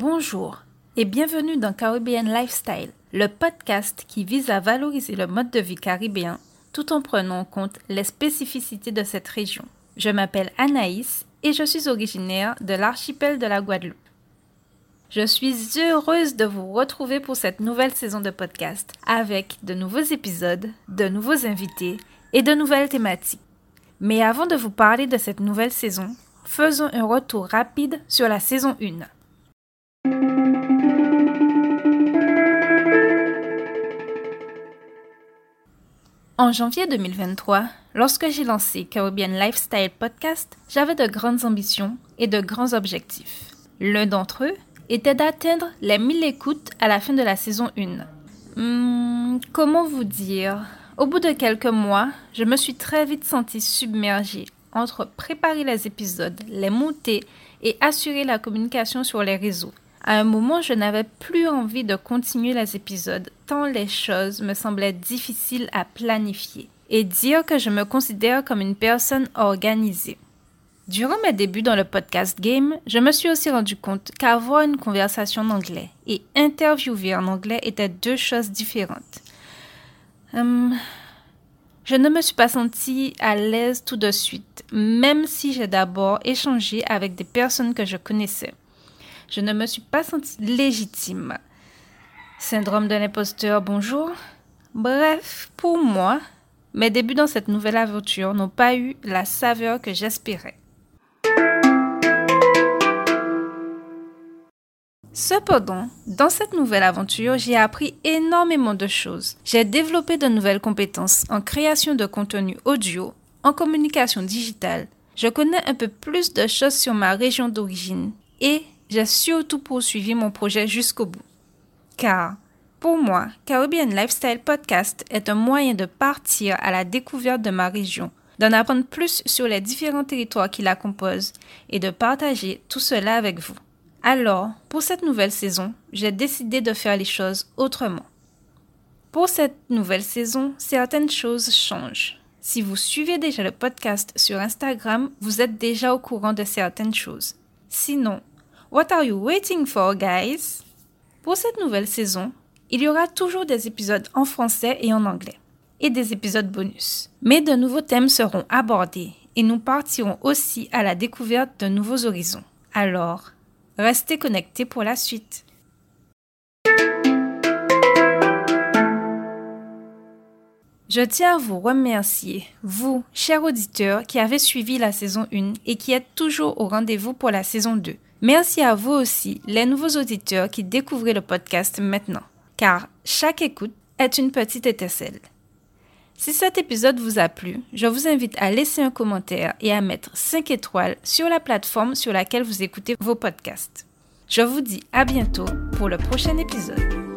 Bonjour et bienvenue dans Caribbean Lifestyle, le podcast qui vise à valoriser le mode de vie caribéen tout en prenant en compte les spécificités de cette région. Je m'appelle Anaïs et je suis originaire de l'archipel de la Guadeloupe. Je suis heureuse de vous retrouver pour cette nouvelle saison de podcast avec de nouveaux épisodes, de nouveaux invités et de nouvelles thématiques. Mais avant de vous parler de cette nouvelle saison, faisons un retour rapide sur la saison 1. En janvier 2023, lorsque j'ai lancé Caribbean Lifestyle Podcast, j'avais de grandes ambitions et de grands objectifs. L'un d'entre eux était d'atteindre les 1000 écoutes à la fin de la saison 1. Hmm, comment vous dire? Au bout de quelques mois, je me suis très vite sentie submergée entre préparer les épisodes, les monter et assurer la communication sur les réseaux. À un moment, je n'avais plus envie de continuer les épisodes, tant les choses me semblaient difficiles à planifier. Et dire que je me considère comme une personne organisée. Durant mes débuts dans le podcast game, je me suis aussi rendu compte qu'avoir une conversation en anglais et interviewer en anglais étaient deux choses différentes. Hum, je ne me suis pas sentie à l'aise tout de suite, même si j'ai d'abord échangé avec des personnes que je connaissais je ne me suis pas sentie légitime. Syndrome de l'imposteur, bonjour. Bref, pour moi, mes débuts dans cette nouvelle aventure n'ont pas eu la saveur que j'espérais. Cependant, dans cette nouvelle aventure, j'ai appris énormément de choses. J'ai développé de nouvelles compétences en création de contenu audio, en communication digitale. Je connais un peu plus de choses sur ma région d'origine et j'ai surtout poursuivi mon projet jusqu'au bout. Car, pour moi, Caribbean Lifestyle Podcast est un moyen de partir à la découverte de ma région, d'en apprendre plus sur les différents territoires qui la composent et de partager tout cela avec vous. Alors, pour cette nouvelle saison, j'ai décidé de faire les choses autrement. Pour cette nouvelle saison, certaines choses changent. Si vous suivez déjà le podcast sur Instagram, vous êtes déjà au courant de certaines choses. Sinon, What are you waiting for, guys? Pour cette nouvelle saison, il y aura toujours des épisodes en français et en anglais, et des épisodes bonus. Mais de nouveaux thèmes seront abordés et nous partirons aussi à la découverte de nouveaux horizons. Alors, restez connectés pour la suite. Je tiens à vous remercier, vous, chers auditeurs, qui avez suivi la saison 1 et qui êtes toujours au rendez-vous pour la saison 2. Merci à vous aussi, les nouveaux auditeurs qui découvrent le podcast maintenant, car chaque écoute est une petite étincelle. Si cet épisode vous a plu, je vous invite à laisser un commentaire et à mettre 5 étoiles sur la plateforme sur laquelle vous écoutez vos podcasts. Je vous dis à bientôt pour le prochain épisode.